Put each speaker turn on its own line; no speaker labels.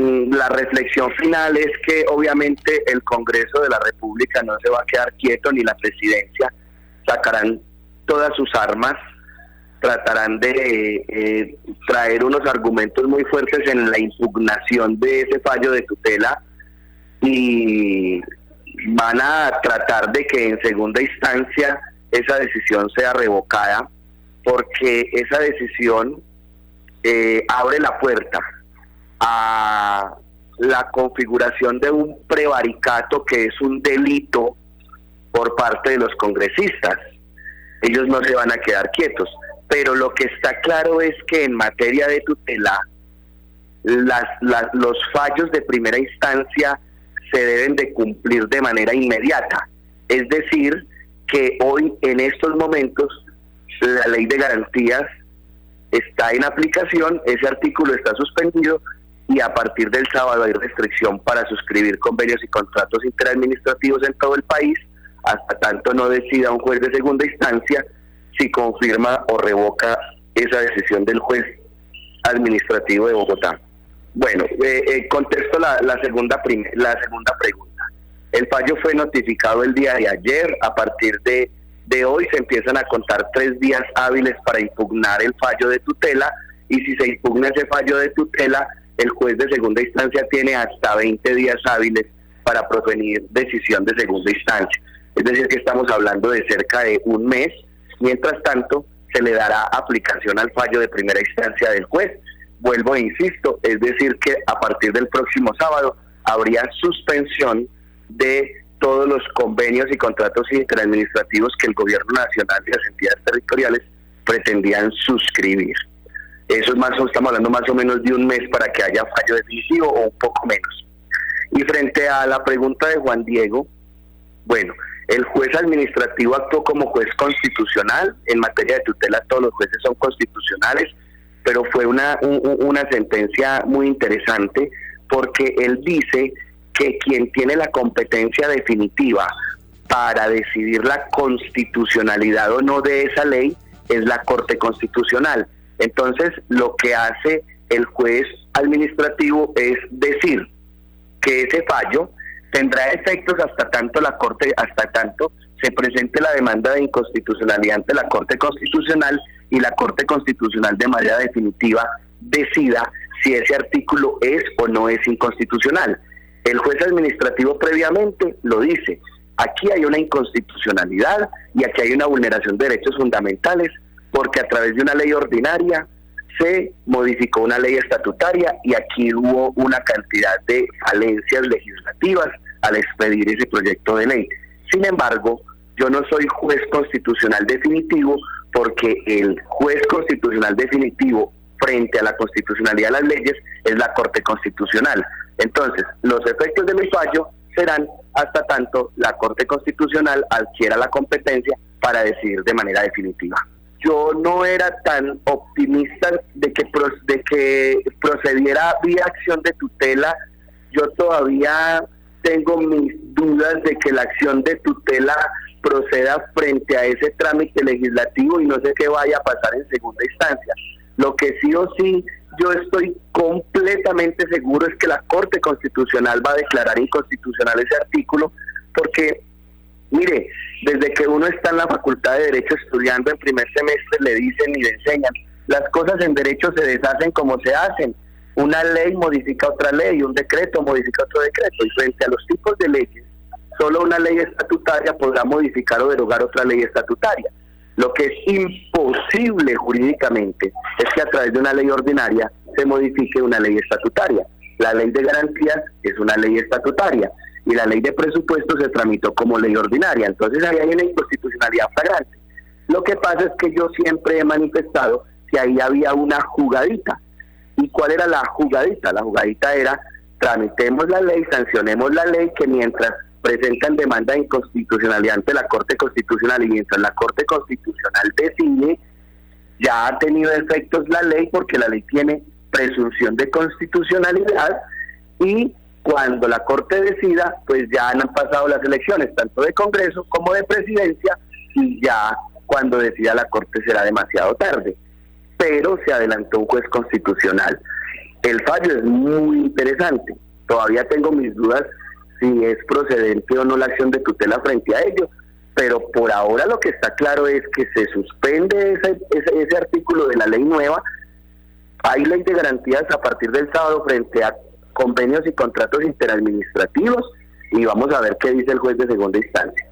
mm, la reflexión final es que obviamente el Congreso de la República no se va a quedar quieto ni la presidencia, sacarán todas sus armas, tratarán de eh, traer unos argumentos muy fuertes en la impugnación de ese fallo de tutela y van a tratar de que en segunda instancia esa decisión sea revocada porque esa decisión eh, abre la puerta a la configuración de un prevaricato que es un delito por parte de los congresistas. Ellos no se van a quedar quietos, pero lo que está claro es que en materia de tutela, las, los fallos de primera instancia se deben de cumplir de manera inmediata. Es decir, que hoy en estos momentos la ley de garantías está en aplicación, ese artículo está suspendido y a partir del sábado hay restricción para suscribir convenios y contratos interadministrativos en todo el país, hasta tanto no decida un juez de segunda instancia si confirma o revoca esa decisión del juez administrativo de Bogotá. Bueno, eh, eh, contesto la, segunda la segunda pregunta. El fallo fue notificado el día de ayer. A partir de, de hoy se empiezan a contar tres días hábiles para impugnar el fallo de tutela y si se impugna ese fallo de tutela, el juez de segunda instancia tiene hasta 20 días hábiles para provenir decisión de segunda instancia. Es decir, que estamos hablando de cerca de un mes. Mientras tanto, se le dará aplicación al fallo de primera instancia del juez vuelvo e insisto, es decir, que a partir del próximo sábado habría suspensión de todos los convenios y contratos interadministrativos que el gobierno nacional y las entidades territoriales pretendían suscribir. Eso es más, estamos hablando más o menos de un mes para que haya fallo definitivo o un poco menos. Y frente a la pregunta de Juan Diego, bueno, el juez administrativo actuó como juez constitucional. En materia de tutela todos los jueces son constitucionales pero fue una, una sentencia muy interesante porque él dice que quien tiene la competencia definitiva para decidir la constitucionalidad o no de esa ley es la Corte Constitucional. Entonces, lo que hace el juez administrativo es decir que ese fallo tendrá efectos hasta tanto la Corte, hasta tanto se presente la demanda de inconstitucionalidad ante la Corte Constitucional y la Corte Constitucional de manera definitiva decida si ese artículo es o no es inconstitucional. El juez administrativo previamente lo dice, aquí hay una inconstitucionalidad y aquí hay una vulneración de derechos fundamentales porque a través de una ley ordinaria se modificó una ley estatutaria y aquí hubo una cantidad de falencias legislativas al expedir ese proyecto de ley. Sin embargo, yo no soy juez constitucional definitivo porque el juez constitucional definitivo frente a la constitucionalidad de las leyes es la Corte Constitucional. Entonces, los efectos de mi fallo serán hasta tanto la Corte Constitucional adquiera la competencia para decidir de manera definitiva. Yo no era tan optimista de que, de que procediera vía acción de tutela. Yo todavía tengo mis dudas de que la acción de tutela proceda frente a ese trámite legislativo y no sé qué vaya a pasar en segunda instancia. Lo que sí o sí yo estoy completamente seguro es que la Corte Constitucional va a declarar inconstitucional ese artículo porque, mire, desde que uno está en la Facultad de Derecho estudiando en primer semestre le dicen y le enseñan, las cosas en derecho se deshacen como se hacen. Una ley modifica otra ley, un decreto modifica otro decreto y frente a los tipos de leyes solo una ley estatutaria podrá modificar o derogar otra ley estatutaria. Lo que es imposible jurídicamente es que a través de una ley ordinaria se modifique una ley estatutaria. La ley de garantías es una ley estatutaria y la ley de presupuesto se tramitó como ley ordinaria. Entonces ahí hay una inconstitucionalidad flagrante. Lo que pasa es que yo siempre he manifestado que ahí había una jugadita. ¿Y cuál era la jugadita? La jugadita era tramitemos la ley, sancionemos la ley, que mientras presentan demanda de inconstitucionalidad ante la Corte Constitucional y mientras la Corte Constitucional decide, ya ha tenido efectos la ley porque la ley tiene presunción de constitucionalidad y cuando la Corte decida, pues ya han pasado las elecciones, tanto de Congreso como de Presidencia, y ya cuando decida la Corte será demasiado tarde. Pero se adelantó un juez constitucional. El fallo es muy interesante. Todavía tengo mis dudas si es procedente o no la acción de tutela frente a ello, pero por ahora lo que está claro es que se suspende ese, ese, artículo de la ley nueva. Hay ley de garantías a partir del sábado frente a convenios y contratos interadministrativos y vamos a ver qué dice el juez de segunda instancia.